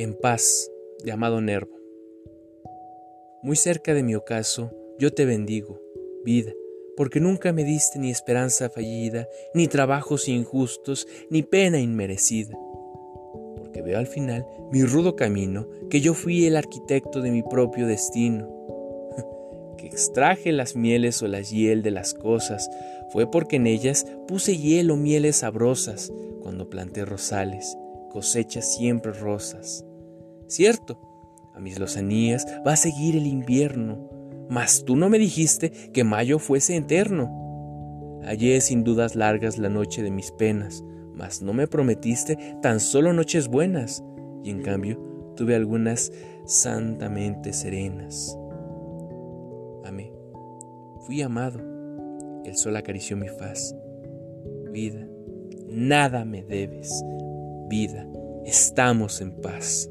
En paz, de Amado Nervo. Muy cerca de mi ocaso, yo te bendigo, vida, porque nunca me diste ni esperanza fallida, ni trabajos injustos, ni pena inmerecida. Porque veo al final mi rudo camino, que yo fui el arquitecto de mi propio destino. que extraje las mieles o la hiel de las cosas, fue porque en ellas puse hiel o mieles sabrosas, cuando planté rosales, cosechas siempre rosas. Cierto, a mis lozanías va a seguir el invierno, mas tú no me dijiste que mayo fuese eterno. Hallé sin dudas largas la noche de mis penas, mas no me prometiste tan solo noches buenas, y en cambio tuve algunas santamente serenas. Amé, fui amado, el sol acarició mi faz. Vida, nada me debes, vida, estamos en paz.